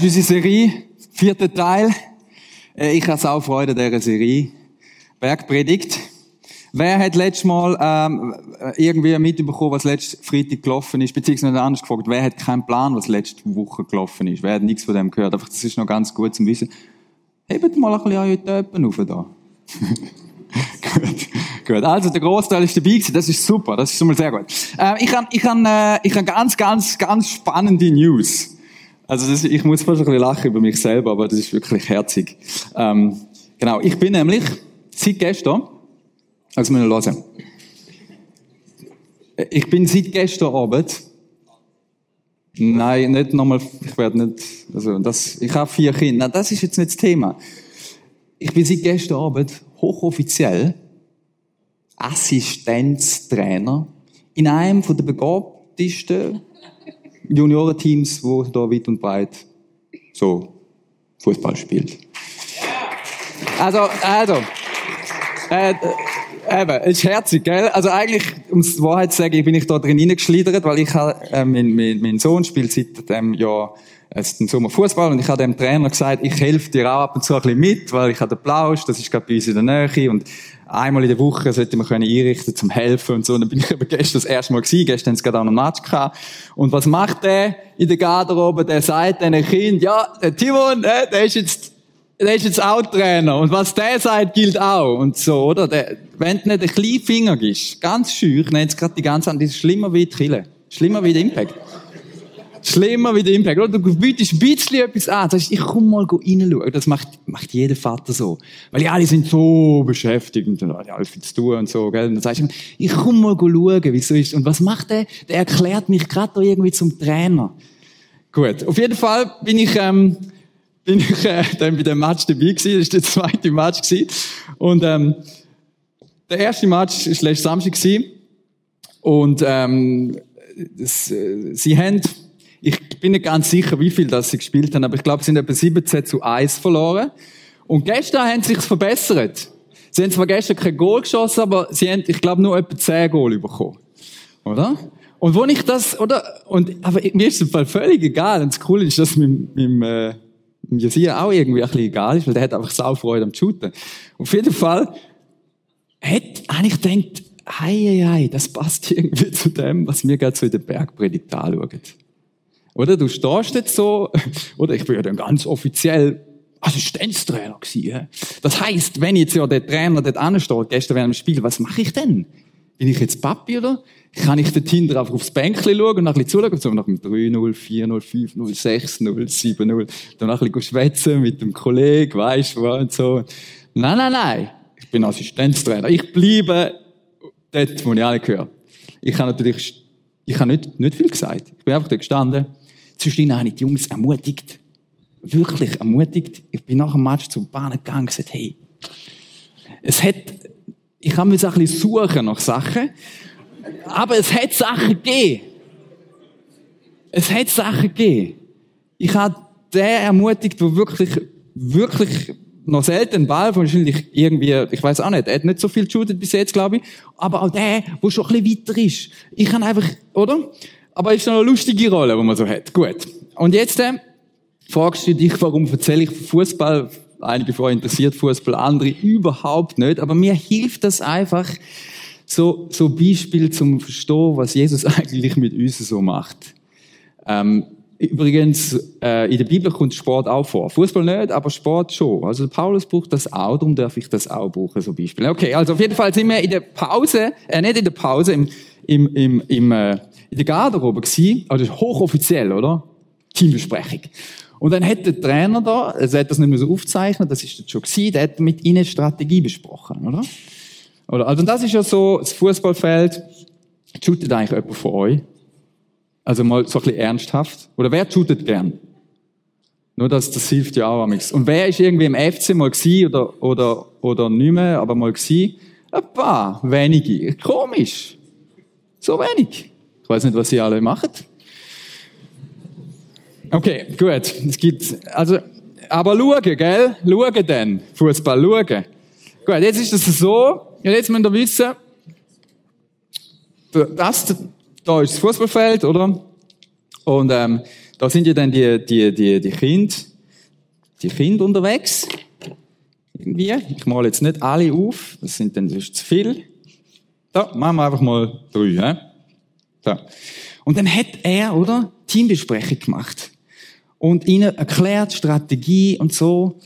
Das ist unsere Serie, vierter Teil. Äh, Ich habe auch Freude an dieser Serie. Bergpredigt. Wer hat letztes Mal ähm, irgendwie mitbekommen, was letzte Freitag gelaufen ist, beziehungsweise anders gefragt, wer hat keinen Plan, was letzte Woche gelaufen ist? Wer hat nichts von dem gehört? Einfach, das ist noch ganz gut zum Wissen. Hebt mal ein bisschen eure Töpen auf da. gut, gut. Also der Großteil ist dabei gewesen. Das ist super. Das ist schon mal sehr gut. Äh, ich habe ich hab, äh, hab ganz, ganz, ganz spannende News. Also das, ich muss fast ein bisschen lachen über mich selber, aber das ist wirklich herzig. Ähm, genau. Ich bin nämlich seit gestern, also müssen wir hören. Ich bin seit gestern Abend Nein, nicht nochmal, ich werde nicht, also das, ich habe vier Kinder. Nein, das ist jetzt nicht das Thema. Ich bin seit gestern Abend hochoffiziell Assistenztrainer in einem von der begabtesten Juniorenteams, wo da weit und breit so Fußball spielt. Also, also, äh, Eben, ist herzig, gell? Also eigentlich, um die Wahrheit zu sagen, bin ich da drin hineingeschlittert, weil ich habe, äh, mein, mein, mein Sohn spielt seit dem Jahr jetzt im Sommer Fußball und ich habe dem Trainer gesagt, ich helfe dir auch ab und zu ein bisschen mit, weil ich habe den Plausch, das ist gerade bei uns in der Nähe und einmal in der Woche sollte man können einrichten zum helfen und so. Und dann bin ich eben gestern das erste Mal gewesen, gestern haben sie gerade auch noch einen Match gehabt. Und was macht der in der Garderobe? Der sagt diesen Kind, ja, der Timon, äh, der ist jetzt der ist jetzt auch Trainer. Und was der sagt, gilt auch. Und so, oder? Der, wenn du nicht einen kleinen Finger gibst, ganz schüch, nennt es gerade die ganze Zeit, das ist schlimmer wie die Kille. Schlimmer wie der Impact. Schlimmer wie der Impact. Oder? Du bietest ein bisschen etwas an. Sagst, ich komm mal reinschauen. Das macht, macht jeder Vater so. Weil ja, alle sind so beschäftigt und dann ja alles viel zu tun und so, gell? Und dann sagst du, ich komm mal schauen, wie es so ist. Und was macht der? Der erklärt mich gerade irgendwie zum Trainer. Gut. Auf jeden Fall bin ich, ähm, bin ich äh, dann bei dem Match dabei gewesen. Das war der zweite Match gewesen. Und ähm, der erste Match war letzten Samstag gewesen. Und ähm, das, äh, sie haben, ich bin nicht ganz sicher, wie viel das sie gespielt haben, aber ich glaube, sie sind etwa 17 zu 1 verloren. Und gestern haben sie sich verbessert. Sie haben zwar gestern kein Goal geschossen, aber sie haben, ich glaube, nur etwa 10 Goal bekommen. Oder? Und wo ich das, oder? Und, aber mir ist es Fall völlig egal. Und das Coole ist, dass mit, mit, äh, Jesia auch irgendwie ein bisschen egal ist, weil der hat einfach Saufreude am Shooten. Auf jeden Fall hat, habe ich gedacht, hei, hei, hei, das passt irgendwie zu dem, was wir gerade so in der Bergpredigt anschauen. Oder du stehst jetzt so, oder ich bin ja dann ganz offiziell Assistenztrainer gewesen. Das heißt, wenn jetzt ja der Trainer dort ansteht, gestern während dem Spiel, was mache ich denn? Bin ich jetzt Papi, oder? Kann ich dort hinten einfach aufs Bänkchen schauen und ein bisschen zuschauen, so nach dem 3-0, 4-0, 5-0, 6-0, 7-0, dann ein bisschen schwätzen mit dem Kollegen, weisst du, und so. Nein, nein, nein. Ich bin Assistenztrainer. Ich bleibe dort, wo ich alle gehöre. Ich habe natürlich, ich habe nicht, nicht viel gesagt. Ich bin einfach da gestanden. Zwischendurch habe ich die Jungs ermutigt. Wirklich ermutigt. Ich bin nach dem Match zum Bahn gegangen und gesagt, hey, es hat, ich habe mich ein bisschen suchen nach Sachen. Aber es hat Sachen gegeben. Es hat Sachen gegeben. Ich habe den ermutigt, der wirklich, wirklich noch selten Ball, wahrscheinlich irgendwie, ich weiß auch nicht, er hat nicht so viel geshootet bis jetzt, glaube ich, aber auch der, der schon ein bisschen weiter ist. Ich kann einfach, oder? Aber es ist noch eine lustige Rolle, die man so hat. Gut. Und jetzt äh, fragst du dich, warum erzähle ich Fußball? Einige von euch interessiert Fußball, andere überhaupt nicht. Aber mir hilft das einfach, so, so Beispiel zum Verstehen, was Jesus eigentlich mit uns so macht. Ähm, übrigens, äh, in der Bibel kommt Sport auch vor. Fußball nicht, aber Sport schon. Also Paulus braucht das auch, darum darf ich das auch brauchen, so Beispiel. Okay, also auf jeden Fall sind wir in der Pause, äh, nicht in der Pause, im, im, im, im, äh, in der Garderobe gewesen, also hochoffiziell, oder? Teambesprechung. Und dann hat der Trainer da, also er hat das nicht mehr so aufgezeichnet, das ist jetzt schon gewesen, der hat mit ihnen Strategie besprochen, oder? Oder, also das ist ja so, das Fußballfeld. Shootet eigentlich jemand von euch? Also mal so ein bisschen ernsthaft. Oder wer shootet gern? Nur das, das hilft ja auch amigs. Und wer ist irgendwie im FC mal gsi oder, oder, oder nicht mehr, aber mal gsi? Ein paar, wenige. Komisch. So wenig. Ich weiß nicht, was sie alle machen. Okay, gut. Es gibt, also, aber schauen, gell? Schauen denn. Fußball, schauen. Gut, jetzt ist es so, ja, jetzt müsst ihr wissen, das da ist das Fußballfeld, oder? Und ähm, da sind ja dann die, die, die, die Kinder, die Kinder unterwegs. Irgendwie. Ich male jetzt nicht alle auf, das sind dann sonst zu viel. Da, machen wir einfach mal drei, hä? So. Und dann hat er, oder, Teambesprechung gemacht. Und ihnen erklärt Strategie und so.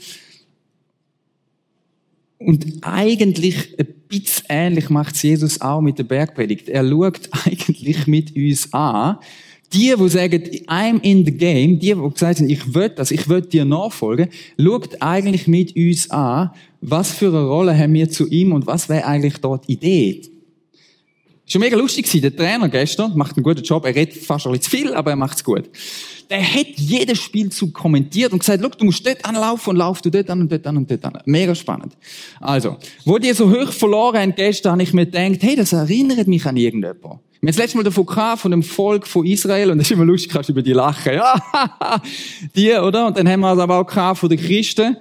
Und eigentlich ein bisschen ähnlich macht Jesus auch mit der Bergpredigt. Er schaut eigentlich mit uns an. Die, die sagen, I'm in the game, die, die gesagt haben, ich will das, ich will dir nachfolgen, schaut eigentlich mit uns an, was für eine Rolle haben wir zu ihm und was wäre eigentlich dort die Idee. Schon mega lustig gewesen. Der Trainer gestern macht einen guten Job. Er redet fast ein bisschen zu viel, aber er macht's gut. Der hat jedes Spielzug kommentiert und gesagt, look, du musst dort anlaufen und lauf du dort an und dort an und dort an. Mega spannend. Also, wo die so hoch verloren haben gestern, habe ich mir gedacht, hey, das erinnert mich an irgendjemanden. Wir haben das letzte Mal davon gehabt, von dem Volk von Israel, und das ist immer lustig, kannst du über die lachen. Ja, die, oder? Und dann haben wir es aber auch gehabt von den Christen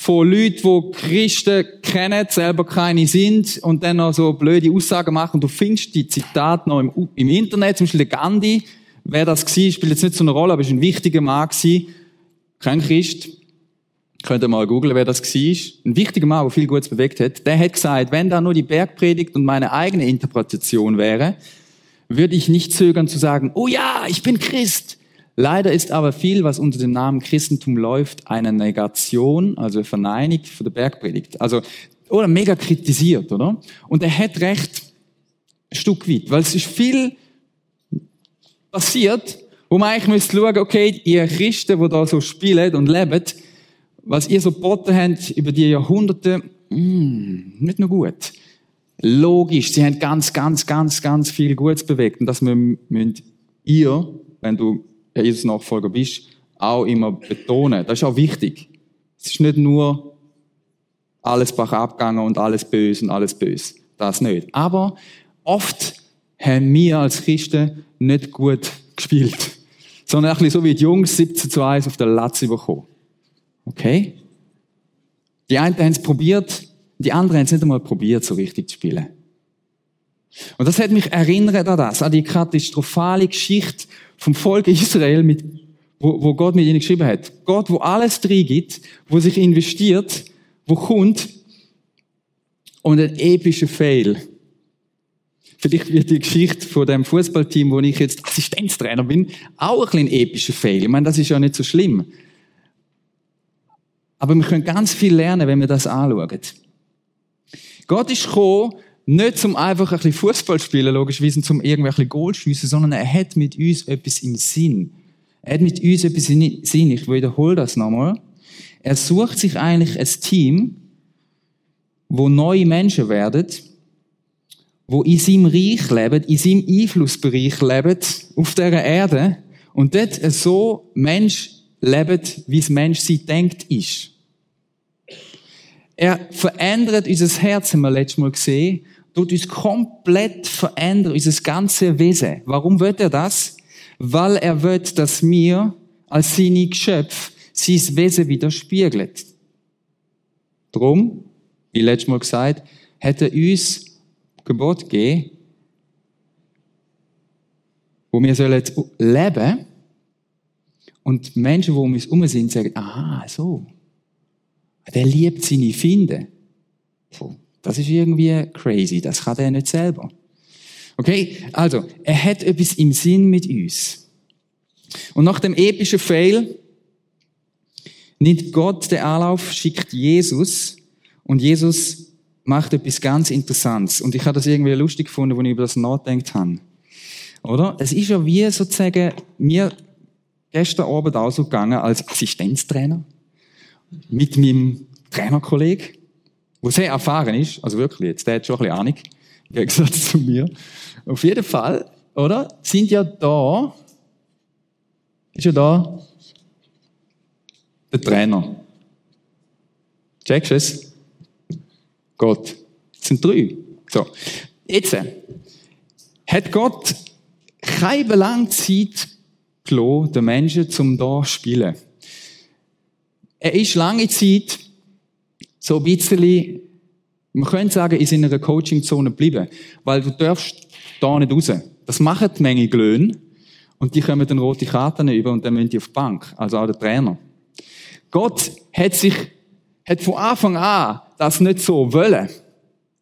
von Leuten, die Christen kennen, selber keine sind und dann noch so blöde Aussagen machen. Du findest die Zitate noch im, im Internet, zum Beispiel der Gandhi. Wer das war, spielt jetzt nicht so eine Rolle, aber ist ein wichtiger Mann gewesen. Kein Christ. Könnt ihr mal googeln, wer das war. Ein wichtiger Mann, der viel Gutes bewegt hat. Der hat gesagt, wenn da nur die Bergpredigt und meine eigene Interpretation wäre, würde ich nicht zögern zu sagen, oh ja, ich bin Christ. Leider ist aber viel, was unter dem Namen Christentum läuft, eine Negation, also eine Verneinung von der Bergpredigt. Also, oder mega kritisiert, oder? Und er hat recht, ein Stück weit, weil es ist viel passiert, wo man eigentlich müsste schauen, okay, ihr Christen, die da so spielen und leben, was ihr so geboten habt über die Jahrhunderte, mm, nicht nur gut. Logisch, sie haben ganz, ganz, ganz, ganz viel Gutes bewegt. Und das müsst ihr, wenn du der Jesus Nachfolger bist, auch immer betonen. Das ist auch wichtig. Es ist nicht nur alles Bach abgegangen und alles böse und alles böse. Das nicht. Aber oft haben wir als Christen nicht gut gespielt. Sondern ein bisschen so wie die Jungs 17 zu 1 auf der Latz bekommen. Okay? Die einen haben es probiert, die anderen haben es nicht einmal probiert, so richtig zu spielen. Und das hat mich erinnert an das, an die katastrophale Geschichte vom Volk Israel, mit, wo, wo Gott mit ihnen geschrieben hat. Gott, wo alles drin gibt, wo sich investiert, wo kommt und ein epischer Fail. Vielleicht wird die Geschichte von dem Fußballteam, wo ich jetzt Assistenztrainer bin, auch ein ein epischer Fail. Ich meine, das ist ja nicht so schlimm. Aber wir können ganz viel lernen, wenn wir das anschauen. Gott ist gekommen, nicht zum einfach ein bisschen Fußball spielen, logischerweise, zum irgendwelche Goal sondern er hat mit uns etwas im Sinn. Er hat mit uns etwas im Sinn. Ich wiederhole das nochmal. Er sucht sich eigentlich ein Team, wo neue Menschen werden, wo in seinem Reich leben, in seinem Einflussbereich leben, auf dieser Erde, und dort so Mensch lebt, wie es Mensch sie denkt ist. Er verändert unser Herz, haben wir letztes Mal gesehen, tut uns komplett verändern, unser ganzes Wesen. Warum wird er das? Weil er will, dass wir als seine Geschöpfe sein Wesen widerspiegeln. Drum, wie letztes Mal gesagt, hat er uns Gebot gegeben, wo wir sollen leben und Menschen, die um uns herum sind, sagen, aha, so, der liebt seine Finde. So. Das ist irgendwie crazy. Das kann er nicht selber. Okay? Also, er hat etwas im Sinn mit uns. Und nach dem epischen Fail nimmt Gott den Anlauf, schickt Jesus und Jesus macht etwas ganz Interessantes. Und ich habe das irgendwie lustig gefunden, als ich über das nachgedacht habe. Oder? Es ist ja wie sozusagen mir gestern Abend auch so gegangen als Assistenztrainer mit meinem Trainerkollegen wo sehr erfahren ist, also wirklich, jetzt, der hat schon ein bisschen Ahnung, im Gegensatz zu mir. Auf jeden Fall, oder? Sind ja da, ist ja da der Trainer. Checkst du es? Gott. Es sind drei. So. Jetzt hat Gott keine lange Zeit gelassen, den Menschen zum da spielen. Er ist lange Zeit so ein bisschen, man könnte sagen, in seiner Coaching-Zone bleiben. Weil du darfst da nicht raus. Das machen die Menge Glöhn. Und die kommen dann rote Karten über und dann müssen die auf die Bank. Also auch der Trainer. Gott hat sich, hat von Anfang an das nicht so wollen.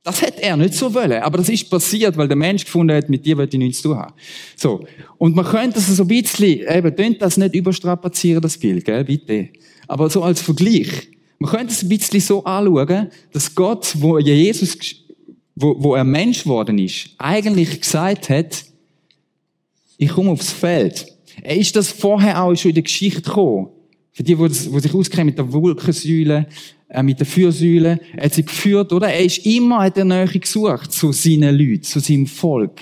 Das hätte er nicht so wollen. Aber das ist passiert, weil der Mensch gefunden hat, mit dir wollte ich nichts zu tun haben. So. Und man könnte das so ein bisschen, eben, tönt das nicht überstrapazieren, das Bild, gell, bitte. Aber so als Vergleich. Man könnte es ein bisschen so anschauen, dass Gott, wo Jesus, wo, wo er Mensch geworden ist, eigentlich gesagt hat, ich komme aufs Feld. Er ist das vorher auch schon in der Geschichte gekommen. Für die, die, sich auskennen mit der Wolkensäule, äh, mit der Fürsäule, er hat sie geführt, oder? Er ist immer, hat er Nähe gesucht zu seinen Leuten, zu seinem Volk.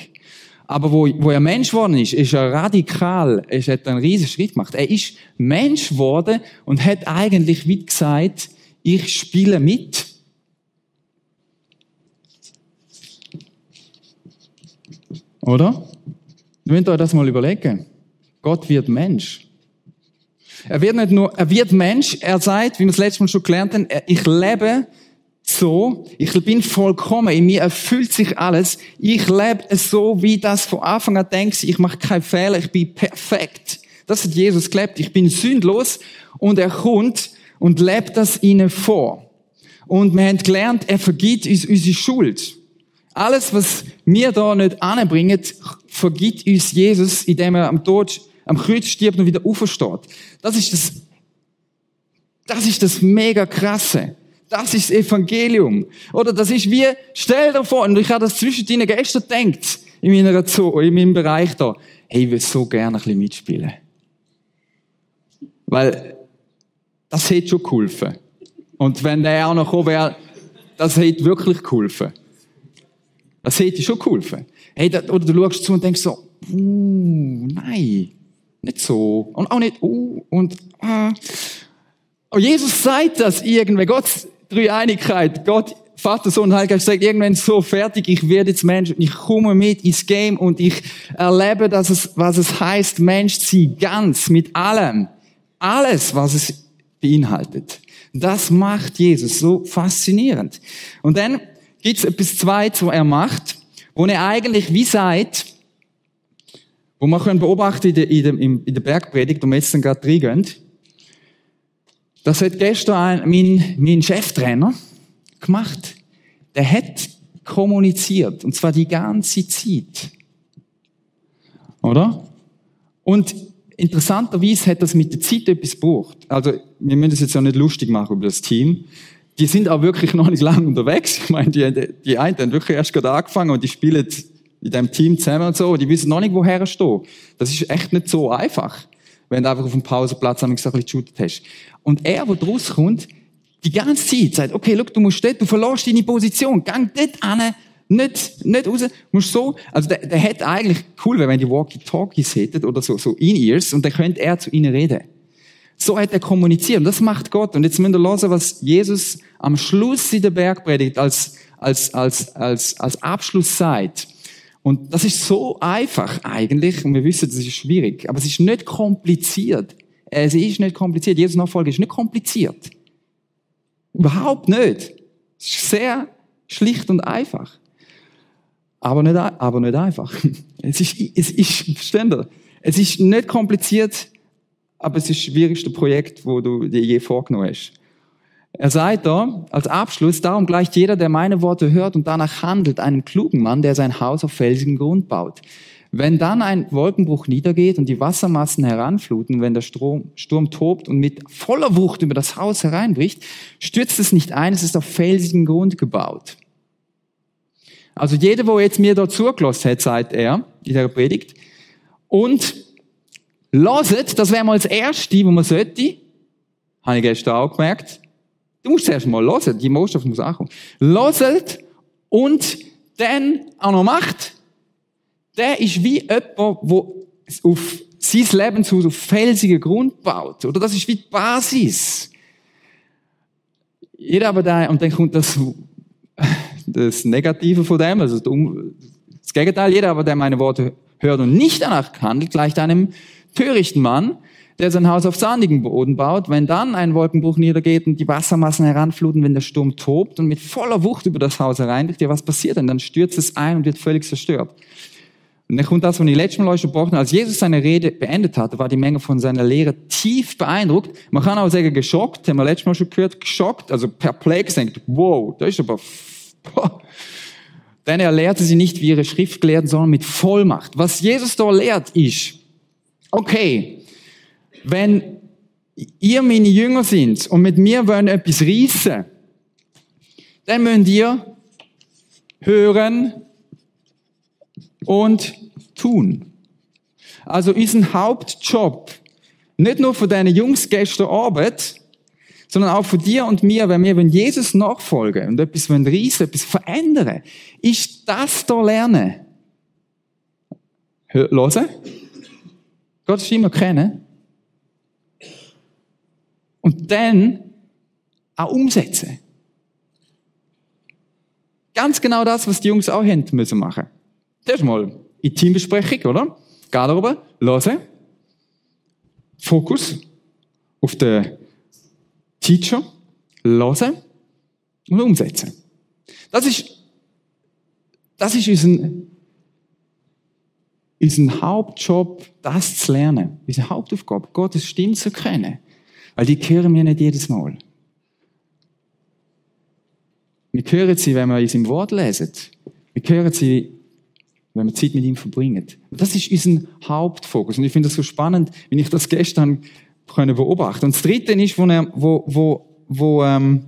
Aber wo, wo er Mensch geworden ist, ist er radikal, er hat einen riesen Schritt gemacht. Er ist Mensch geworden und hat eigentlich wie gesagt, ich spiele mit. Oder? Ihr müsst euch das mal überlegen. Gott wird Mensch. Er wird nicht nur, er wird Mensch, er sagt, wie wir es letztes Mal schon gelernt haben, ich lebe so, ich bin vollkommen, in mir erfüllt sich alles, ich lebe so, wie das von Anfang an denkt, ich mache keinen Fehler, ich bin perfekt. Das hat Jesus gelebt, ich bin sündlos und er kommt und lebt das ihnen vor. Und wir haben gelernt, er vergibt uns unsere Schuld. Alles, was wir da nicht anbringen, vergibt uns Jesus, indem er am Tod, am Kreuz stirbt und wieder aufersteht. Das ist das, das ist das mega krasse. Das ist das Evangelium. Oder das ist wie, stell dir vor, und ich habe das zwischen zwischendrin gestern gedacht, in meiner Zoo, in meinem Bereich da, hey, ich will so gerne ein bisschen mitspielen. Weil, das hätte schon geholfen. Und wenn der auch noch gekommen wäre, das hätte wirklich geholfen. Das hätte schon geholfen. Hey, das, oder du schaust zu und denkst so, uh, nein, nicht so. Und auch nicht, uh, und, ah. Und Jesus sagt das irgendwie. Gott, Dreieinigkeit, Gott, Vater, Sohn, Heiliger sagt irgendwann so fertig, ich werde jetzt Mensch, ich komme mit ins Game und ich erlebe, dass es, was es heißt, Mensch zu sein, ganz, mit allem. Alles, was es beinhaltet. Das macht Jesus so faszinierend. Und dann gibt es etwas Zweites, was er macht, wo er eigentlich wie sagt, wo man können beobachten in der, in der, in der Bergpredigt, wir jetzt dann gerade reingehen, das hat gestern ein, mein, mein Cheftrainer gemacht. Der hat kommuniziert, und zwar die ganze Zeit. Oder? Und interessanterweise hat das mit der Zeit etwas gebraucht. Also, wir müssen es jetzt ja nicht lustig machen über das Team die sind auch wirklich noch nicht lange unterwegs. Ich meine, die, die einen haben wirklich erst gerade angefangen und die spielen in dem Team zusammen und so. Die wissen noch nicht, woher stehen. Das ist echt nicht so einfach, wenn du einfach auf dem Pausenplatz ein bisschen geshootet hast. Und er, der draus kommt, die ganze Zeit sagt, okay, look, du musst dort, du verlorst deine Position, gang dort an, nicht, nicht raus, musst so, also der, der hätte eigentlich cool, wenn die Walkie-Talkies hätten oder so, so In-Ears und dann könnte er zu ihnen reden. So hat er kommuniziert. Und das macht Gott. Und jetzt müsst ihr hören, was Jesus am Schluss in der Bergpredigt als, als, als, als, als Abschluss sagt. Und das ist so einfach eigentlich. Und wir wissen, das ist schwierig. Aber es ist nicht kompliziert. Es ist nicht kompliziert. Jesus Nachfolge ist nicht kompliziert. Überhaupt nicht. Es ist sehr schlicht und einfach. Aber nicht, aber nicht einfach. Es ist, es ist, ihr? Es ist nicht kompliziert, aber es ist das schwierigste Projekt, wo du dir je vorgenommen hast. Er sagt da, als Abschluss, darum gleicht jeder, der meine Worte hört und danach handelt, einen klugen Mann, der sein Haus auf felsigen Grund baut. Wenn dann ein Wolkenbruch niedergeht und die Wassermassen heranfluten, wenn der Strom, Sturm tobt und mit voller Wucht über das Haus hereinbricht, stürzt es nicht ein, es ist auf felsigen Grund gebaut. Also jeder, wo jetzt mir da zugelassen hat, sagt er, in der Predigt, und Loset, das wäre mal das Erste, wo man sollte. Habe ich gestern auch gemerkt. Du musst zuerst mal loset, die Morschaft muss ankommen. Loset und dann auch noch macht. Der ist wie jemand, wo auf sein Lebenshaus auf felsigen Grund baut. Oder das ist wie die Basis. Jeder aber da, und dann kommt das, das Negative von dem, also das Gegenteil, jeder aber, der meine Worte hört und nicht danach handelt, gleicht einem törichten Mann, der sein Haus auf sandigen Boden baut, wenn dann ein Wolkenbruch niedergeht und die Wassermassen heranfluten, wenn der Sturm tobt und mit voller Wucht über das Haus hereinbricht, ja, was passiert denn? Dann stürzt es ein und wird völlig zerstört. Und dann kommt das, was ich letztes Mal euch gesprochen habe. Als Jesus seine Rede beendet hatte, war die Menge von seiner Lehre tief beeindruckt. Man kann auch sagen, geschockt, haben wir letztes Mal schon gehört, geschockt, also perplex, denkt, wow, das ist aber, boah. Denn er lehrte sie nicht wie ihre Schriftgelehrten, sondern mit Vollmacht. Was Jesus da lehrt, ist, okay, wenn ihr meine Jünger sind und mit mir wollen etwas reissen, dann müsst ihr hören, und tun. Also unseren Hauptjob, nicht nur für deine Jungs gestern Abend, sondern auch für dir und mir, wenn wir Jesus nachfolgen und etwas wenn reissen, etwas verändern, ist das da lernen. Hören, Gottes Stimme kennen und dann auch umsetzen. Ganz genau das, was die Jungs auch haben müssen machen. Das ist mal in Teambesprechung, oder? Garderobe, hören. Fokus auf den Teacher, hören und umsetzen. Das ist, das ist unser, unser Hauptjob, das zu lernen. Unsere Hauptaufgabe, Gottes Stimme zu kennen. Weil die hören wir nicht jedes Mal. Wir hören sie, wenn wir uns im Wort lesen. Wir hören sie wenn wir Zeit mit ihm verbringen. Das ist unser Hauptfokus. Und ich finde das so spannend, wenn ich das gestern können beobachten. Und das Dritte ist, wo, er, wo, wo, wo ähm,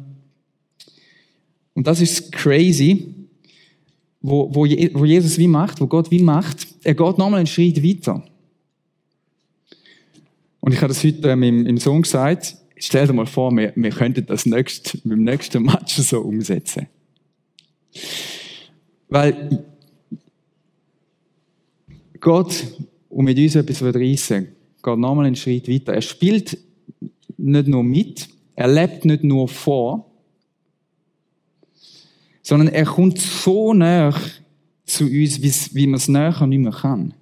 und das ist crazy, wo, wo, wo Jesus wie macht, wo Gott wie macht, er geht nochmal einen Schritt weiter. Und ich habe das heute ähm, im, im Sohn gesagt, stell dir mal vor, wir, wir könnten das nächst, beim nächsten Match so umsetzen. Weil Gott, um mit uns etwas reissen, geht nochmal einen Schritt weiter. Er spielt nicht nur mit, er lebt nicht nur vor, sondern er kommt so näher zu uns, wie man es näher nicht mehr kann.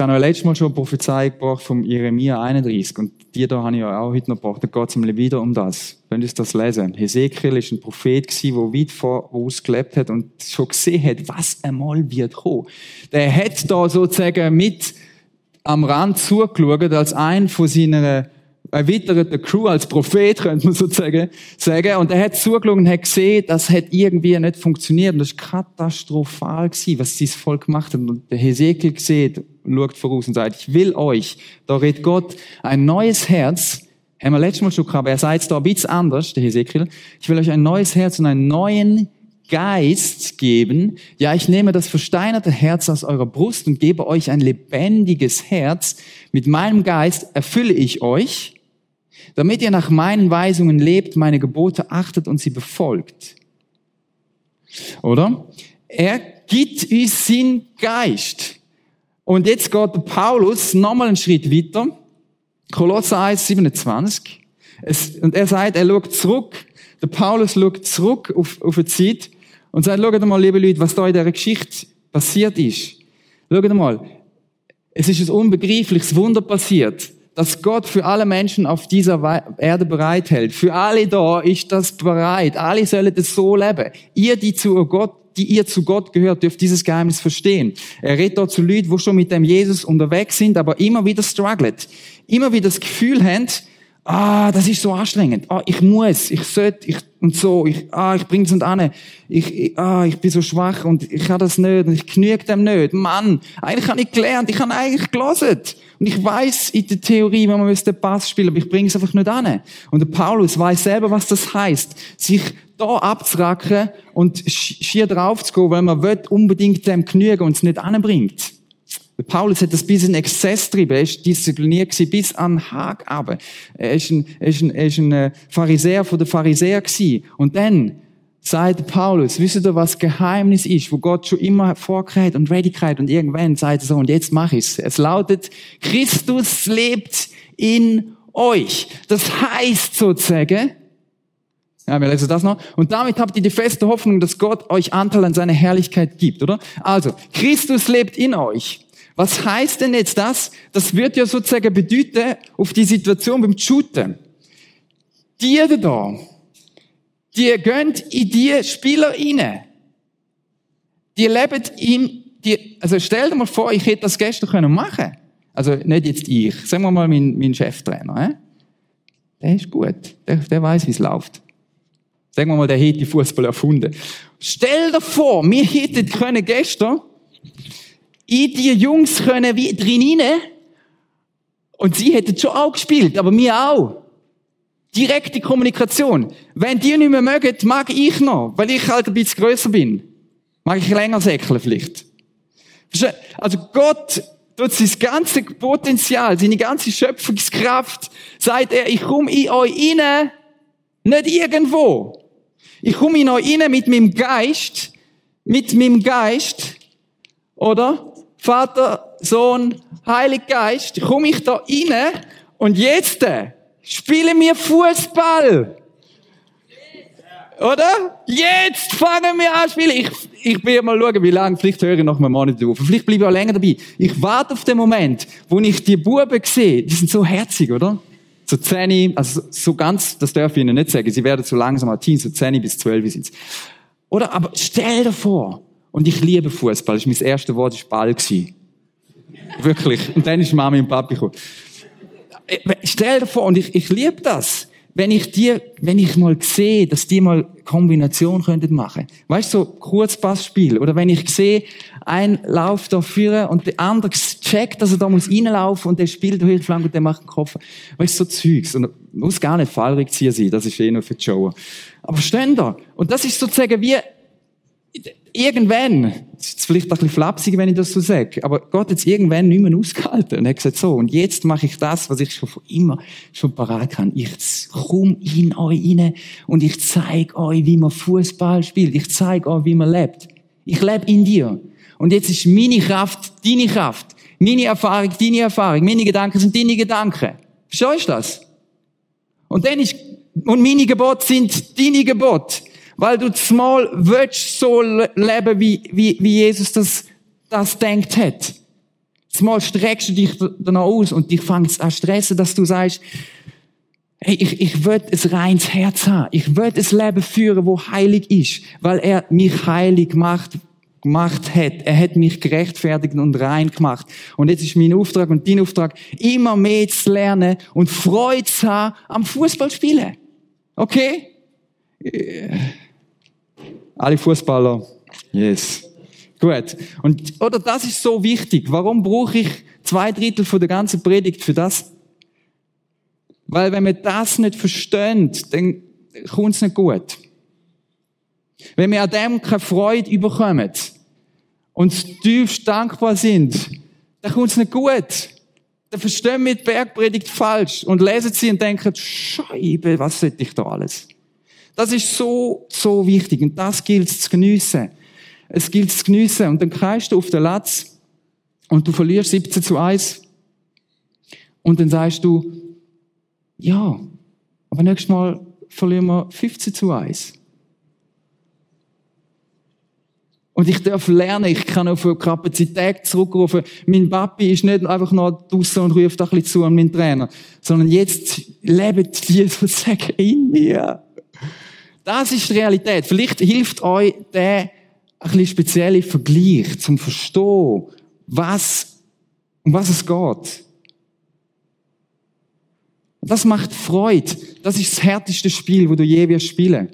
Ich habe letztes Mal schon eine Prophezeiung gebracht vom Jeremia 31 und die da habe ich euch auch heute noch gebracht. Da geht es wieder um das. Wenn ihr das lesen. Hesekiel ist ein Prophet gewesen, der weit voraus gelebt hat und schon gesehen hat, was einmal wird kommen. Der hat da sozusagen mit am Rand zugeschaut, als ein von seiner erweiterten Crew als Prophet, könnte man sozusagen sagen. Und er hat zugeschaut und hat gesehen, das hat irgendwie nicht funktioniert. Und das war katastrophal gewesen, was dieses Volk gemacht hat. Und der Hesekiel gesehen, schaut voraus und sagt, ich will euch, da redet Gott, ein neues Herz, haben wir letztes Mal schon gehabt, er sagt es da ein bisschen anders, der Hesekiel, ich will euch ein neues Herz und einen neuen Geist geben. Ja, ich nehme das versteinerte Herz aus eurer Brust und gebe euch ein lebendiges Herz. Mit meinem Geist erfülle ich euch, damit ihr nach meinen Weisungen lebt, meine Gebote achtet und sie befolgt. Oder? Er gibt uns seinen Geist. Und jetzt geht Paulus nochmal einen Schritt weiter. Kolosser 1, 27. Es, und er sagt, er schaut zurück. Der Paulus schaut zurück auf, auf eine Zeit und sagt, schaut mal, liebe Leute, was da in dieser Geschichte passiert ist. Schaut mal. Es ist ein unbegreifliches Wunder passiert, dass Gott für alle Menschen auf dieser Erde bereithält. Für alle da ist das bereit. Alle sollen das so leben. Ihr, die zu Gott die ihr zu Gott gehört, dürft dieses Geheimnis verstehen. Er redet dort zu Leuten, die schon mit dem Jesus unterwegs sind, aber immer wieder strugglen. Immer wieder das Gefühl haben, ah, das ist so anstrengend. Ah, ich muss, ich sollte, ich, und so, ich, ah, ich bring's nicht an. Ich, ich, ah, ich bin so schwach und ich kann das nicht und ich genüge dem nicht. Mann, eigentlich habe ich gelernt, ich habe eigentlich gelesen. Und ich weiß in der Theorie, wenn man den Pass spielen, aber ich bringe es einfach nicht an. Und der Paulus weiß selber, was das heißt, sich da abzuracken und schier drauf zu gehen, weil man will unbedingt dem genügen und es nicht anbringt. Paulus hat das bis in Exzess getrieben. Er ist diszipliniert bis an Haag aber. Er ist ein, er ist ein, er ist ein äh, Pharisäer von der Pharisäer gewesen. Und dann sagt Paulus, wisst ihr, was Geheimnis ist, wo Gott schon immer vorgereiht und ready und irgendwann sagt er so, und jetzt mach ich's. Es lautet, Christus lebt in euch. Das heißt sozusagen, ja, wir lesen das noch. Und damit habt ihr die feste Hoffnung, dass Gott euch Anteil an seiner Herrlichkeit gibt, oder? Also, Christus lebt in euch. Was heißt denn jetzt das? Das wird ja sozusagen bedeuten auf die Situation beim Shooten. die da, die gehen in die Spieler rein. Die leben in, die, also stell dir mal vor, ich hätte das gestern können machen Also nicht jetzt ich, sagen wir mal mein, mein Cheftrainer. Äh? Der ist gut, der, der weiß, wie es läuft. Sagen wir mal, der hätte Fußball erfunden. Stell dir vor, wir hätten können gestern in die Jungs können wie drin rein, und sie hätten schon auch gespielt, aber wir auch. Direkte Kommunikation. Wenn die nicht mehr mögen, mag ich noch, weil ich halt ein bisschen grösser bin. Mag ich länger säckeln vielleicht. Also Gott tut sein ganzes Potenzial, seine ganze Schöpfungskraft, sagt er, ich komme in euch rein, nicht irgendwo. Ich komme in euch rein mit meinem Geist, mit meinem Geist, oder? Vater, Sohn, Heiliger Geist, komme ich da rein und jetzt spielen wir Fußball. Oder? Jetzt fangen wir an zu spielen. Ich, ich bin mal schauen, wie lange. Vielleicht höre ich noch einen Monat auf. Vielleicht bleibe ich auch länger dabei. Ich warte auf den Moment, wo ich die Buben sehe. Die sind so herzig, oder? So 10, also so ganz, das darf ich Ihnen nicht sagen. Sie werden so langsam ein Team, so 10 bis 12 sind Oder? Aber stell dir vor. Und ich liebe Fußball. Das ist mein erstes Wort, war Ball. Wirklich. Und dann ist Mami und Papi gekommen. Äh, stell dir vor, und ich, ich liebe das, wenn ich dir, wenn ich mal sehe, dass die mal Kombination könnten machen. Weißt du, so Kurzpassspiel. Oder wenn ich sehe, ein läuft da führen und der andere checkt, dass er da muss reinlaufen und der spielt durch die Flanke und der macht den Kopf. Weißt du, so Zeugs. Und muss gar nicht Fallrückzieher sein, das ist eh nur für die Show. Aber verstehen da? Und das ist sozusagen wie, irgendwann, das ist vielleicht ein bisschen flapsig, wenn ich das so sage, aber Gott hat es irgendwann nicht mehr ausgehalten und hat gesagt, so, und jetzt mache ich das, was ich schon von immer schon parat kann. Ich komme in euch rein und ich zeige euch, wie man Fußball spielt. Ich zeige euch, wie man lebt. Ich lebe in dir. Und jetzt ist meine Kraft deine Kraft. Meine Erfahrung deine Erfahrung. Meine Gedanken sind deine Gedanken. Verstehst du das? Und dann ist, und meine Gebote sind deine Gebote weil du zumal willst so leben, wie, wie, wie Jesus das, das denkt hat. Zumal streckst du dich danach aus und dich fängst an stressen, dass du sagst, hey, ich, ich will ein reines Herz haben. Ich will ein Leben führen, wo heilig ist, weil er mich heilig macht, gemacht hat. Er hat mich gerechtfertigt und rein gemacht. Und jetzt ist mein Auftrag und dein Auftrag, immer mehr zu lernen und Freude zu haben am Fußballspielen. Okay? Alle Fußballer. Yes. Gut. Und, oder das ist so wichtig. Warum brauche ich zwei Drittel von der ganzen Predigt für das? Weil wenn wir das nicht verstehen, dann kommt es nicht gut. Wenn wir an dem keine Freude überkommen und tiefst dankbar sind, dann kommt es nicht gut. Dann verstehen wir die Bergpredigt falsch und lesen sie und denken, Scheibe, was sollte ich da alles? Das ist so, so wichtig. Und das gilt es zu geniessen. Es gilt es zu geniessen. Und dann kreist du auf den Latz und du verlierst 17 zu 1. Und dann sagst du, ja, aber nächstes Mal verlieren wir 15 zu 1. Und ich darf lernen, ich kann auf Kapazität zurückrufen. Mein Papi ist nicht einfach noch draußen und ruft ein bisschen zu an meinen Trainer, sondern jetzt lebt Jesus in mir. Das ist die Realität. Vielleicht hilft euch der ein bisschen spezielle Vergleich zum Verstehen, was, um was es geht. Das macht Freude. Das ist das härteste Spiel, wo du je wirst spielen.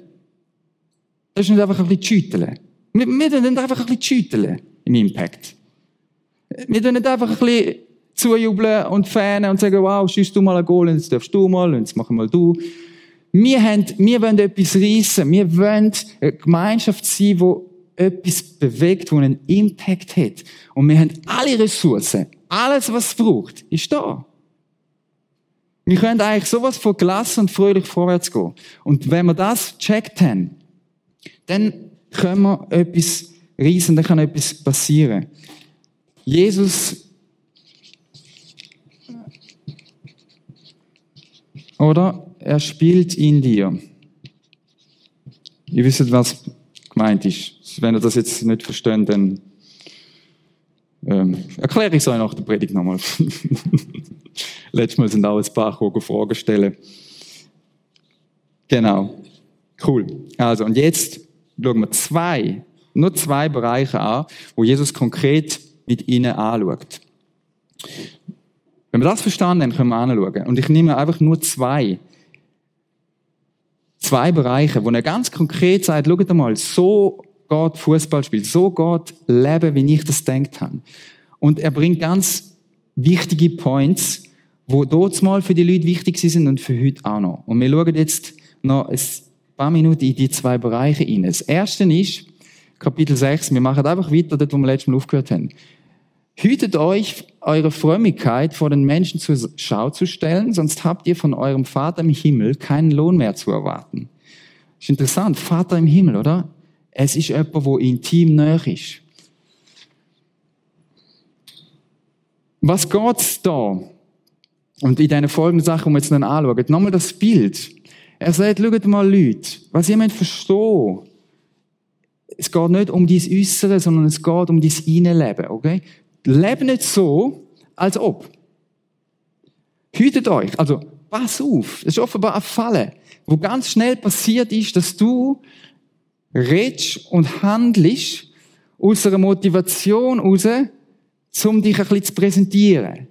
Das ist nicht einfach ein bisschen schütteln. Wir, wir nicht einfach ein bisschen schütteln im Impact. Wir tun nicht einfach ein bisschen zujubeln und fanen und sagen, wow, schießt du mal ein Goal, jetzt darfst du mal, jetzt machen mal du. Wir, haben, wir wollen etwas reissen. Wir wollen eine Gemeinschaft sein, die etwas bewegt, die einen Impact hat. Und wir haben alle Ressourcen. Alles, was es braucht, ist da. Wir können eigentlich sowas von gelassen und fröhlich vorwärts gehen. Und wenn wir das gecheckt haben, dann können wir etwas reissen, dann kann etwas passieren. Jesus oder er spielt in dir. Ihr wisst, was gemeint ist. Wenn ihr das jetzt nicht versteht, dann ähm, erkläre ich es euch nach der Predigt nochmal. Letztes Mal sind auch ein paar Fragen stellen. Genau. Cool. Also, und jetzt schauen wir zwei, nur zwei Bereiche an, wo Jesus konkret mit ihnen anschaut. Wenn wir das verstanden haben, können wir anschauen. Und ich nehme einfach nur zwei. Zwei Bereiche, wo er ganz konkret sagt, schaut mal, so geht Fußball spielen, so geht Leben, wie ich das denkt habe. Und er bringt ganz wichtige Points, wo dort mal für die Leute wichtig sind und für heute auch noch. Und wir schauen jetzt noch ein paar Minuten in die zwei Bereiche rein. Das erste ist, Kapitel 6, wir machen einfach weiter dort, wo wir letztes Mal aufgehört haben. Hütet euch, eure Frömmigkeit vor den Menschen zur Schau zu stellen, sonst habt ihr von eurem Vater im Himmel keinen Lohn mehr zu erwarten. Ist interessant, Vater im Himmel, oder? Es ist jemand, wo intim näher ist. Was geht's da? Und in diesen folgenden Sachen, wir jetzt dann anschauen, nochmal das Bild. Er sagt, schaut mal Leute, was ihr verstehen es geht nicht um dein Äußere, sondern es geht um dein Innenleben, okay? Lebe nicht so, als ob. Hütet euch, also pass auf, es ist offenbar ein Falle, wo ganz schnell passiert ist, dass du redest und handelst aus einer Motivation raus, um dich ein bisschen zu präsentieren.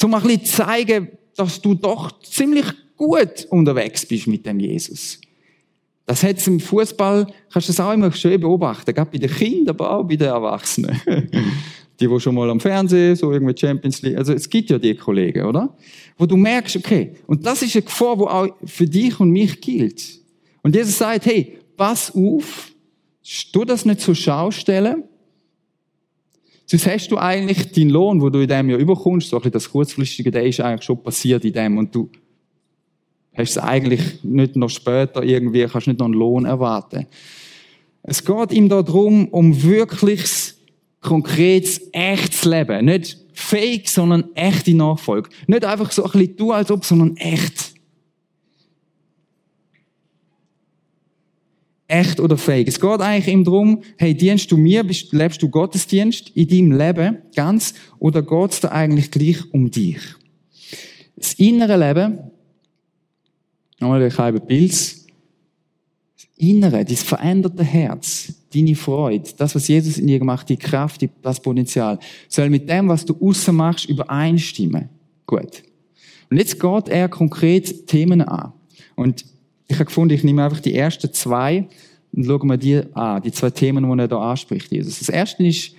Um ein bisschen zu zeigen, dass du doch ziemlich gut unterwegs bist mit dem Jesus. Das hat im Fußball, kannst du das auch immer schön beobachten, gerade bei den Kindern, aber auch bei den Erwachsenen. die, die schon mal am Fernsehen, so irgendwie Champions League, also es gibt ja die Kollegen, oder? Wo du merkst, okay, und das ist eine Gefahr, die auch für dich und mich gilt. Und Jesus sagt, hey, pass auf, du das nicht zur Schau stellen, Sonst hast du eigentlich deinen Lohn, wo du in dem Jahr überkommst, so ein bisschen das Kurzfristige, der ist eigentlich schon passiert in dem und du hast es eigentlich nicht noch später irgendwie, kannst nicht noch einen Lohn erwarten. Es geht ihm darum, um wirkliches, konkretes, echtes Leben. Nicht fake, sondern echte Nachfolge. Nicht einfach so ein bisschen tun, als ob, sondern echt. echt oder fake. Es geht eigentlich ihm darum, hey, dienst du mir, lebst du Gottesdienst in deinem Leben ganz, oder geht es da eigentlich gleich um dich? Das innere Leben, nochmal ein kleines Bild, das Innere, das veränderte Herz, deine Freude, das, was Jesus in dir gemacht, die Kraft, das Potenzial, soll mit dem, was du aussen machst, übereinstimmen. Gut. Und jetzt geht er konkret Themen an. Und ich habe gefunden, ich nehme einfach die ersten zwei und schaue mir die an, die zwei Themen, die er da anspricht, Jesus. Das erste ist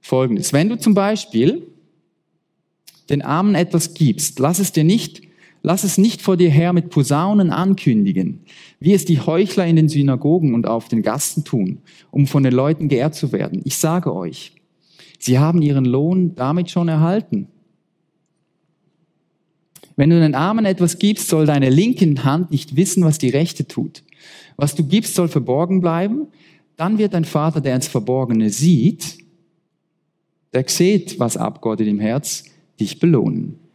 folgendes. Wenn du zum Beispiel den Armen etwas gibst, lass es dir nicht, lass es nicht vor dir her mit Posaunen ankündigen, wie es die Heuchler in den Synagogen und auf den Gassen tun, um von den Leuten geehrt zu werden. Ich sage euch, sie haben ihren Lohn damit schon erhalten. Wenn du den Armen etwas gibst, soll deine linke Hand nicht wissen, was die rechte tut. Was du gibst, soll verborgen bleiben. Dann wird dein Vater, der ins Verborgene sieht, der sieht, was in dem Herz, dich belohnen.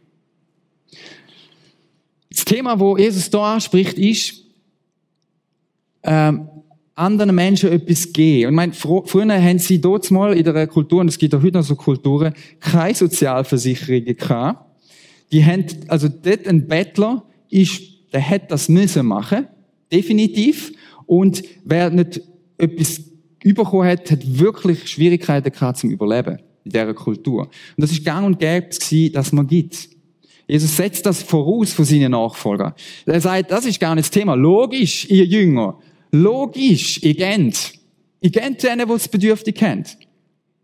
Das Thema, wo Jesus da anspricht, ist, ähm, anderen Menschen etwas geben. Und ich meine, früher haben sie dort mal in der Kultur, und es gibt auch heute noch so Kulturen, keine Sozialversicherungen gehabt die haben, also dort ein Bettler ist, der hat das müssen machen, definitiv. Und wer nicht etwas überkommen hat, hat wirklich Schwierigkeiten gehabt zum Überleben in dieser Kultur. Und das ist gang und gäbe dass man gibt. Jesus setzt das voraus von seinen Nachfolgern. Er sagt, das ist gar nicht das Thema. Logisch, ihr Jünger. Logisch, ihr kennt. Ihr kennt denen, die es bedürftig kennt.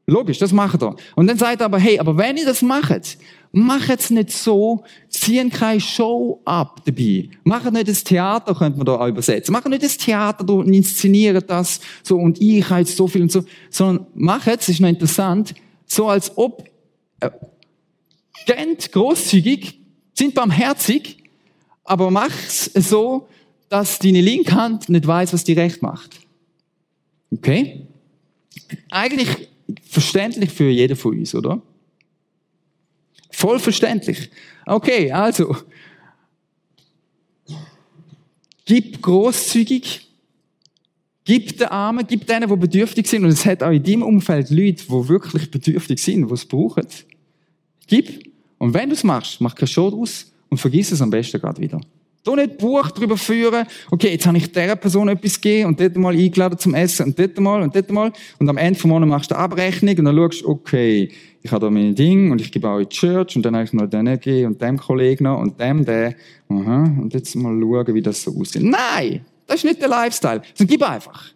Logisch, das macht er. Und dann sagt er aber, hey, aber wenn ihr das macht, macht es nicht so, ziehen keine Show ab dabei. Macht nicht das Theater, könnte man da auch übersetzen. Macht nicht das Theater und inszeniert das so und ich habe so viel und so, sondern macht es, ist noch interessant, so als ob, kennt, großzügig, sind barmherzig, aber mach's so, dass deine linke Hand nicht weiß, was die recht macht. Okay? Eigentlich verständlich für jeden von uns, oder? Voll verständlich. Okay, also, gib großzügig, gib den Armen, gib denen, die bedürftig sind. Und es hat auch in deinem Umfeld Leute, die wirklich bedürftig sind, die es brauchen. Gib. Und wenn du es machst, mach kein Show draus und vergiss es am besten gerade wieder. Du nicht Buch darüber führen, okay, jetzt habe ich dieser Person etwas gegeben und dort mal eingeladen zum Essen und dort mal und dort mal. Und am Ende vom Monat machst du eine Abrechnung und dann schaust okay, ich habe da meine Dinge und ich gebe auch in die Church und dann habe ich noch den gegeben und dem Kollegen noch und dem, der. Aha, und jetzt mal schauen, wie das so aussieht. Nein! Das ist nicht der Lifestyle. Sondern gib einfach.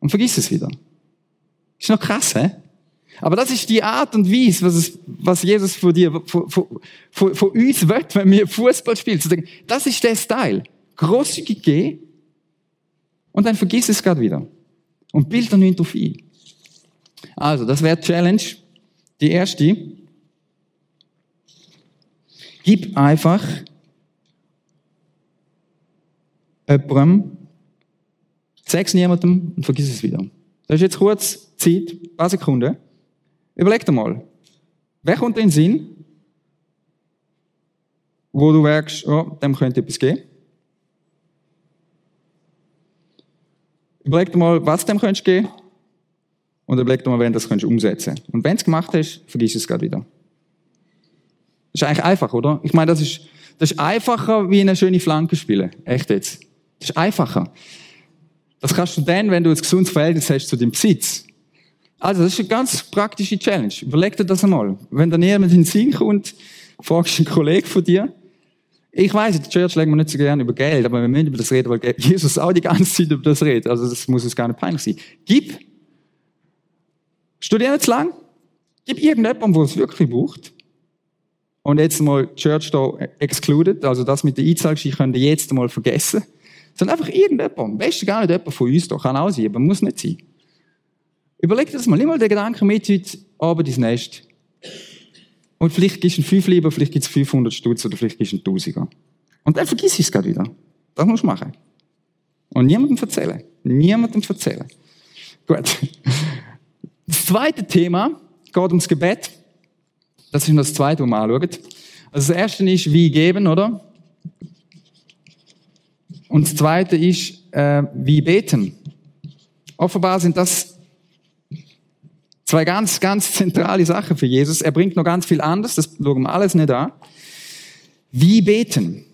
Und vergiss es wieder. Ist noch krass, hä? Aber das ist die Art und Weise, was, es, was Jesus von dir, von, uns will, wenn wir Fußball spielen. Das ist der Style. Grosszügig gehen und dann vergiss es gerade wieder. Und bild dann nicht drauf ein. Also, das wäre Challenge. Die erste. Gib einfach jemandem, sag's niemandem und vergiss es wieder. Das ist jetzt kurz Zeit, ein paar Sekunden. Überleg dir mal, wer kommt in den Sinn, wo du merkst, oh, dem könnte etwas geben? Überleg dir mal, was dem könntest geben und überleg dir mal, wenn du das könntest umsetzen. Und wenn du es gemacht hast, vergiss es gerade wieder. Das ist eigentlich einfach, oder? Ich meine, das ist, das ist einfacher wie eine schöne Flanke spielen. Echt jetzt. Das ist einfacher. Das kannst du dann, wenn du ein gesundes Verhältnis hast zu dem Besitz. Also, das ist eine ganz praktische Challenge. Überleg dir das einmal. Wenn da jemand in den Sinn kommt, fragst du einen Kollegen von dir. Ich weiß, in der Church legen wir nicht so gerne über Geld, aber wir müssen über das reden, weil Jesus auch die ganze Zeit über das redet. Also, das muss uns gar nicht peinlich sein. Gib. Studier nicht zu lang. Gib irgendjemandem, der es wirklich braucht. Und jetzt mal Church da excluded, also das mit der Einzahlgeschichte könnt ihr jetzt mal vergessen. Sondern einfach irgendjemand. Am besten gar nicht jemand von uns, da kann auch sein, aber muss nicht sein. Überleg dir das mal, nimm mal den Gedanken mit heute Abend ins Nest. Und vielleicht gibst du einen 5 lieber, vielleicht gibt es 500 Stutz oder vielleicht gibst du einen Tausiger. Und dann vergiss es gerade wieder. Das musst du machen. Und niemandem erzählen. Niemandem erzählen. Gut. Das zweite Thema geht ums Gebet. Das ist noch das zweite, was wir anschauen. Also das erste ist, wie geben, oder? Und das zweite ist, äh, wie beten. Offenbar sind das zwei ganz, ganz zentrale Sachen für Jesus. Er bringt noch ganz viel anderes, das schauen wir alles nicht an. Wie beten?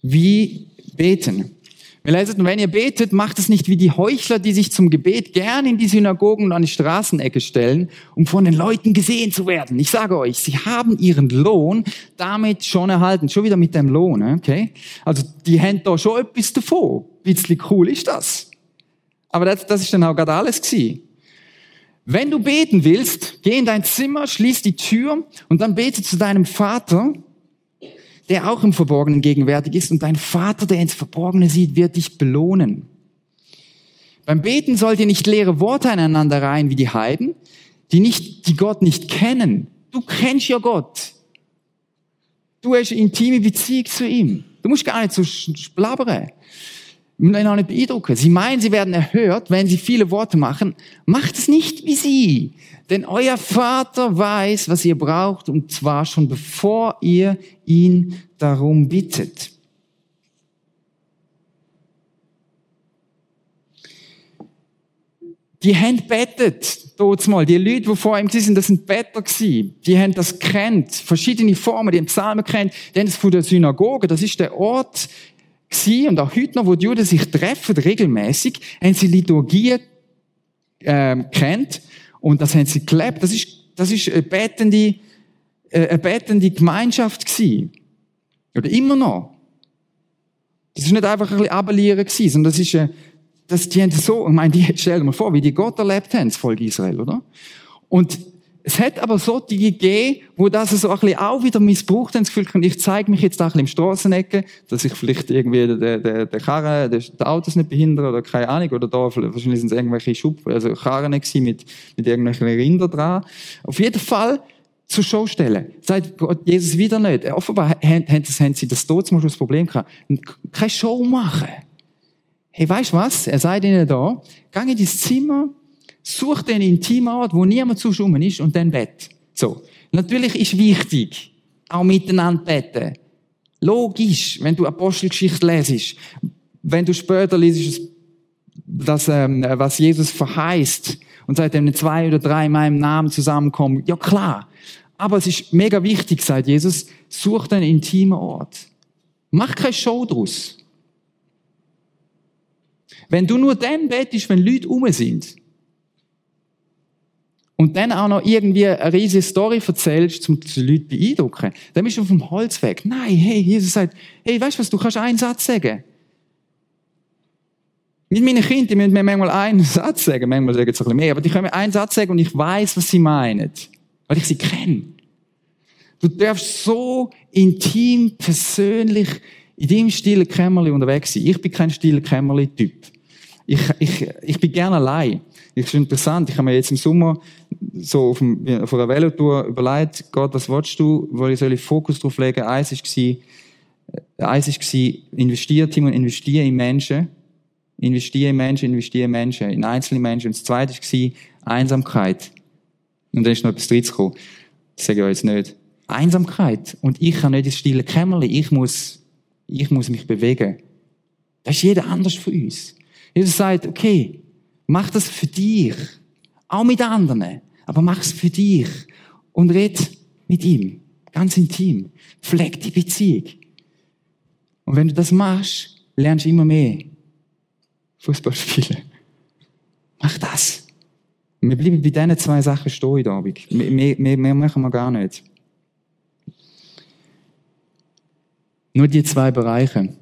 Wie beten? Wir lesen, wenn ihr betet, macht es nicht wie die Heuchler, die sich zum Gebet gern in die Synagogen und an die Straßenecke stellen, um von den Leuten gesehen zu werden. Ich sage euch, sie haben ihren Lohn damit schon erhalten. Schon wieder mit dem Lohn, okay? Also, die haben da schon etwas davon. Ein bisschen cool ist das. Aber das, das ist dann auch gerade alles gewesen. Wenn du beten willst, geh in dein Zimmer, schließ die Tür und dann bete zu deinem Vater, der auch im Verborgenen gegenwärtig ist und dein Vater, der ins Verborgene sieht, wird dich belohnen. Beim Beten sollt ihr nicht leere Worte aneinander reihen wie die Heiden, die nicht, die Gott nicht kennen. Du kennst ja Gott. Du hast eine intime Beziehung zu ihm. Du musst gar nicht so blabbern. Auch nicht beeindrucken. Sie meinen, sie werden erhört, wenn sie viele Worte machen. Macht es nicht wie sie. Denn euer Vater weiß, was ihr braucht, und zwar schon bevor ihr ihn darum bittet. Die haben bettet, dort mal. Die Leute, die vor ihm sind, das sind Better gewesen. Die haben das kennt. Verschiedene Formen, die haben Psalmen kennt. Die haben das von der Synagoge. Das ist der Ort und auch heute noch, wo die Juden sich treffen, regelmäßig, haben sie Liturgie, ähm, kennt. Und das haben sie gelebt. Das ist, das ist eine betende, äh, eine betende Gemeinschaft gewesen. Oder immer noch. Das ist nicht einfach ein bisschen abelieren gewesen, sondern das ist, äh, das, die haben so, ich meine, die, stell dir mal vor, wie die Gott erlebt haben, das Volk Israel, oder? Und es hat aber solche gegeben, wo das so ein bisschen auch wieder missbraucht haben, das Gefühl, ich zeige mich jetzt da ein bisschen im Strassenecke, dass ich vielleicht irgendwie der, der, der Karre, der, der Autos nicht behindere oder keine Ahnung, oder da, wahrscheinlich sind es irgendwelche Schub, also Karren mit, mit irgendwelchen Rindern dran. Auf jeden Fall zur Show stellen. Sagt Gott, Jesus wieder nicht. Offenbar haben, haben sie das dort das Problem gehabt. Keine Show machen. Hey, weißt du was? Er sagt ihnen da, geh in dein Zimmer, Such den intimen Ort, wo niemand zu schummen ist und dann Bett. So. Natürlich ist wichtig, auch miteinander beten. Logisch, wenn du Apostelgeschichte lesest, wenn du später lesest, das, ähm, was Jesus verheißt und sagt, wenn zwei oder drei in meinem Namen zusammenkommen, ja klar. Aber es ist mega wichtig, sagt Jesus, such den intimen Ort. Mach keine Show draus. Wenn du nur dann betest, wenn Leute um sind, und dann auch noch irgendwie eine riesige Story erzählst, um die Leute zu beeindrucken, dann bist du auf dem Holzweg. Nein, hey, Jesus sagt, hey, weißt du was, du kannst einen Satz sagen. Mit meinen Kindern, die müssen mir manchmal einen Satz sagen, manchmal sagen sie ein bisschen mehr, aber die können mir einen Satz sagen und ich weiß, was sie meinen. Weil ich sie kenne. Du darfst so intim, persönlich in deinem stillen Kämmerli unterwegs sein. Ich bin kein stiller Kämmerli-Typ. Ich, ich, ich bin gerne allein. Das ist interessant. Ich habe mir jetzt im Sommer so auf, dem, auf einer Velotour überlegt, Gott, was willst du? Weil ich soll ich Fokus drauf legen? Eins ist gewesen, äh, eins ist gewesen, investiere, Timon, investiere in Menschen. Investiere in Menschen, investiere in Menschen, in einzelne Menschen. Und das zweite gewesen, Einsamkeit. Und dann ist noch etwas drittes gekommen. Das sage ich euch jetzt nicht. Einsamkeit. Und ich kann nicht ins stille Kämmerchen. Ich muss, ich muss mich bewegen. Das ist jeder anders für uns. Jesus sagt, okay, mach das für dich. Auch mit anderen. Aber mach es für dich. Und red mit ihm. Ganz intim. Pfleg die Beziehung. Und wenn du das machst, lernst du immer mehr. Fußball spielen. Mach das. Wir bleiben bei diesen zwei Sachen stehen heute Abend. Mehr, mehr, mehr machen wir gar nicht. Nur die zwei Bereiche.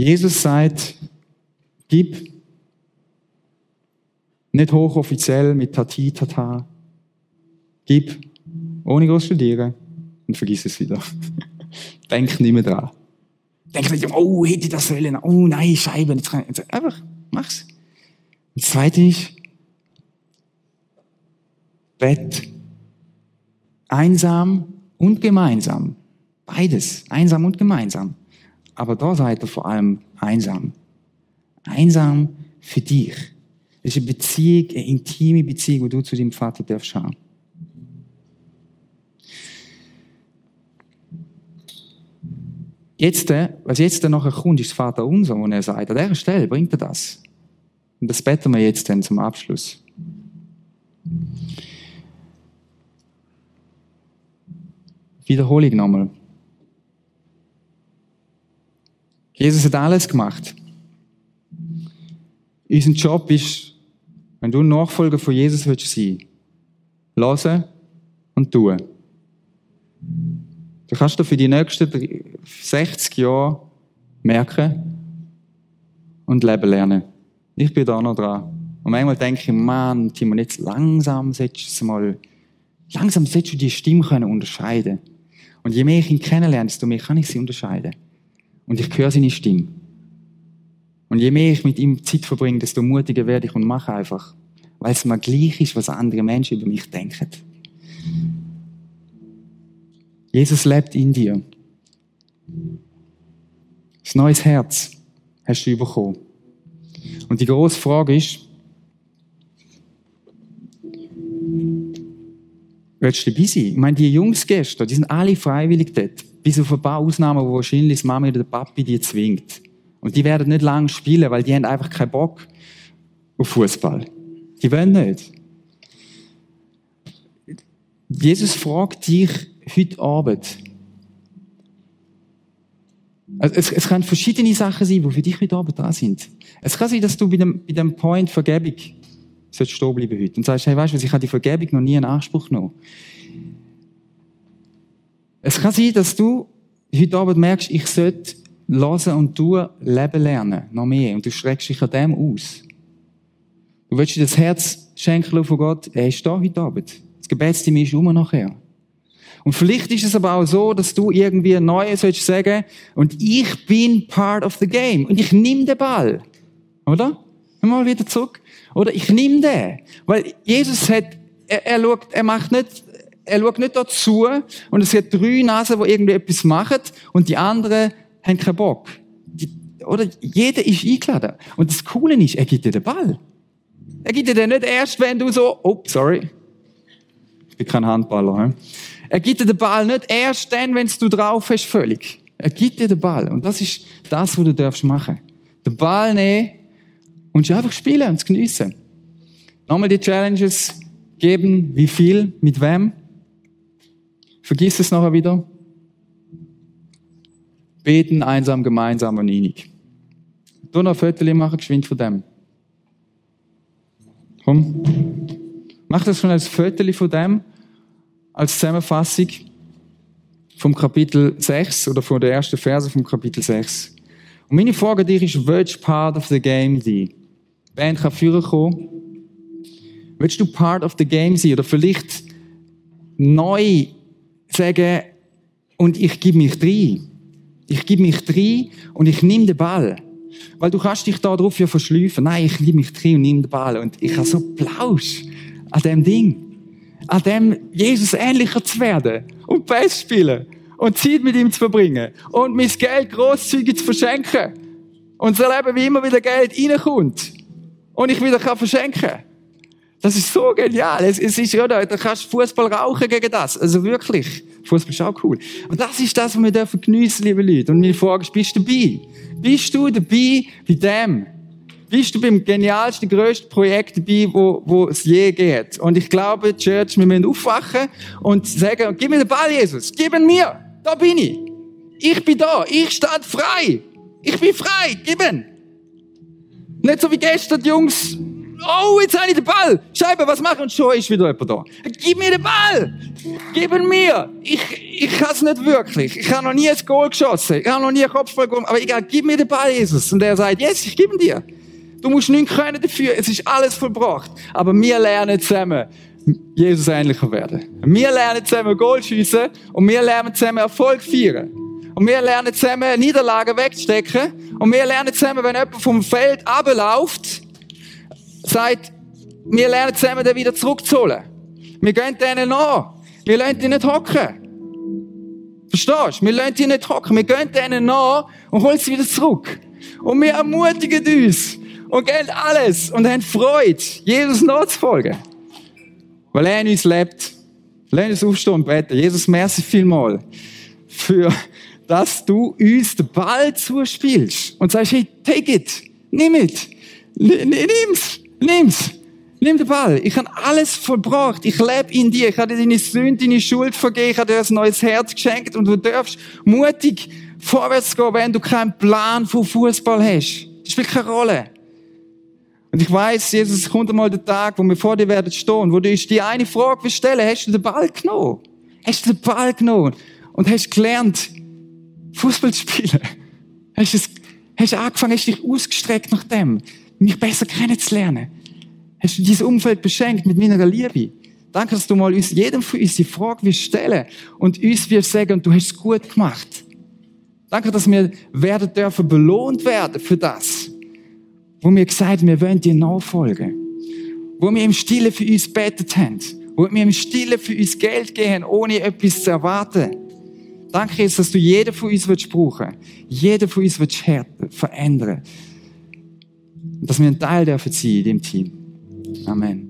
Jesus sagt, gib nicht hochoffiziell mit Tati, Tata. Gib ohne groß studieren und vergiss es wieder. Denk nicht mehr dran. Denk nicht, oh, hätte ich das sollen. Oh nein, Scheibe. Einfach, mach's. Und das zweite ist, Bett. Einsam und gemeinsam. Beides. Einsam und gemeinsam. Aber da seid ihr vor allem einsam. Einsam für dich. Das ist eine Beziehung, eine intime Beziehung, die du zu deinem Vater darfst haben. Jetzt, äh, was jetzt nachher kommt, ist das Vater unser, und er sagt, an dieser Stelle bringt er das. Und das beten wir jetzt dann zum Abschluss. Wiederhole ich nochmal. Jesus hat alles gemacht. Unser Job ist, wenn du ein Nachfolger von Jesus willst sein, hören und tun. Du kannst du für die nächsten 60 Jahre merken und leben lernen. Ich bin da noch dran. Und manchmal denke ich, Mann, Timon, jetzt langsam solltest du mal, langsam solltest du die Stimme können unterscheiden. Und je mehr ich ihn kennenlerne, desto mehr kann ich sie unterscheiden. Und ich höre seine Stimme. Und je mehr ich mit ihm Zeit verbringe, desto mutiger werde ich und mache einfach. Weil es mir gleich ist, was andere Menschen über mich denken. Jesus lebt in dir. Das neues Herz hast du bekommen. Und die große Frage ist, willst du dabei sein? Ich meine, die Jungs gestern, die sind alle freiwillig dort. Bis auf ein paar Ausnahmen, wo wahrscheinlich die Mama oder der Papi die zwingt. Und die werden nicht lange spielen, weil die haben einfach keinen Bock auf Fußball. Die wollen nicht. Jesus fragt dich heute Abend. Also es, es können verschiedene Sachen sein, die für dich heute Abend da sind. Es kann sein, dass du bei dem, bei dem Point Vergebung stehen bleiben heute und sagst, hey, weißt du ich habe die Vergebung noch nie in Anspruch genommen. Es kann sein, dass du heute Abend merkst, ich sollte hören und tun, leben lernen, noch mehr. Und du schreckst dich an dem aus. Du willst dir das Herz schenken von Gott, er ist da heute Abend. Das Gebetsteam ist immer nachher. Und vielleicht ist es aber auch so, dass du irgendwie neu sollst sagen, und ich bin part of the game. Und ich nehme den Ball. Oder? Mal wieder zurück. Oder ich nehme den. Weil Jesus hat, er, er schaut, er macht nicht, er schaut nicht dazu und es gibt drei Nasen, die irgendwie etwas machen und die anderen haben keinen Bock. Die, oder jeder ist eingeladen. Und das Coole ist, er gibt dir den Ball. Er gibt dir den nicht erst, wenn du so, oh, sorry. Ich bin kein Handballer. He? Er gibt dir den Ball nicht erst dann, wenn du drauf hast, völlig. Er gibt dir den Ball. Und das ist das, was du darfst machen. Den Ball nehmen und einfach spielen und geniessen. Nochmal die Challenges geben, wie viel, mit wem. Vergiss es nachher wieder. Beten einsam, gemeinsam und innig. Du noch ein Foto machen, geschwind von dem. Komm. Mach das schon als Foto von dem, als Zusammenfassung vom Kapitel 6 oder von der ersten Verse vom Kapitel 6. Und meine Frage an dich ist, willst du part of the game sein? Die kann führen kommen. Willst du part of the game sein? Oder vielleicht neu sagen, und ich gebe mich rein. Ich gebe mich rein und ich nehme den Ball. Weil du kannst dich da drauf ja verschleifen. Nein, ich nehme mich rein und nehme den Ball. Und ich habe so Plausch an dem Ding. An dem Jesus ähnlicher zu werden. Und Bass spielen. Und Zeit mit ihm zu verbringen. Und mein Geld grosszügig zu verschenken. Und zu erleben, wie immer wieder Geld reinkommt. Und ich wieder kann verschenken. Das ist so genial. Es, es ist, ja, da, kannst du Fußball rauchen gegen das. Also wirklich. Fußball ist auch cool. Und das ist das, was wir dürfen geniessen, liebe Leute. Und meine Frage ist, bist du dabei? Bist du dabei bei dem? Bist du beim genialsten, grössten Projekt dabei, wo, wo es je geht? Und ich glaube, Church, wir müssen aufwachen und sagen, gib mir den Ball, Jesus. Gib ihn mir. Da bin ich. Ich bin da. Ich stand frei. Ich bin frei. Gib ihn. Nicht so wie gestern, Jungs. Oh, jetzt habe ich den Ball. Scheibe, was machen? Und schon ist wieder jemand da. Gib mir den Ball. Gib ihn mir. Ich, ich kann es nicht wirklich. Ich habe noch nie ein Goal geschossen. Ich habe noch nie einen Kopfball gemacht. Aber egal, gib mir den Ball, Jesus. Und er sagt, yes, ich gebe ihn dir. Du musst nichts können dafür. Es ist alles vollbracht. Aber wir lernen zusammen, Jesus ähnlicher werden. Wir lernen zusammen Goal schiessen und wir lernen zusammen Erfolg feiern. Und wir lernen zusammen Niederlagen wegzustecken. Und wir lernen zusammen, wenn jemand vom Feld abläuft, sagt, wir lernen zusammen, den wieder zurückzuholen. Wir gehen denen nach. Wir lassen die nicht hocken. Verstehst du? Wir lassen die nicht hocken. Wir gehen denen nach und holen sie wieder zurück. Und wir ermutigen uns und geben alles und haben Freude, Jesus nachzufolgen. Weil er in uns lebt. Lass uns aufstehen und beten. Jesus, merci vielmal für, dass du uns den Ball zuspielst und sagst, hey, take it, nimm it, nimm's, nimm's. Nimm den Ball. Ich habe alles vollbracht. Ich lebe in dir. Ich habe dir deine Sünde, deine Schuld vergeben. Ich habe dir ein neues Herz geschenkt. Und du darfst mutig vorwärts gehen, wenn du keinen Plan von Fußball hast. Das spielt keine Rolle. Und ich weiß, Jesus, es kommt einmal der Tag, wo wir vor dir werden stehen, wo du uns die eine Frage stellen, hast du den Ball genommen? Hast du den Ball genommen? Und hast gelernt, Fußball zu spielen? Hast du angefangen, hast dich ausgestreckt nach dem, mich besser kennenzulernen? Hast du dieses Umfeld beschenkt mit meiner Liebe? Danke, dass du mal uns, jedem von uns die Frage wirst stellen und uns wirst sagen, du hast es gut gemacht. Danke, dass wir werden dürfen belohnt werden für das, wo wir gesagt wir wollen dir nachfolgen. Wo wir im Stille für uns betet haben. Wo wir im Stille für uns Geld gehen, ohne etwas zu erwarten. Danke, Jesus, dass du jeden von uns willst brauchen. Jeden von uns willst verändern. Dass wir ein Teil dürfen sein in dem Team. Amen.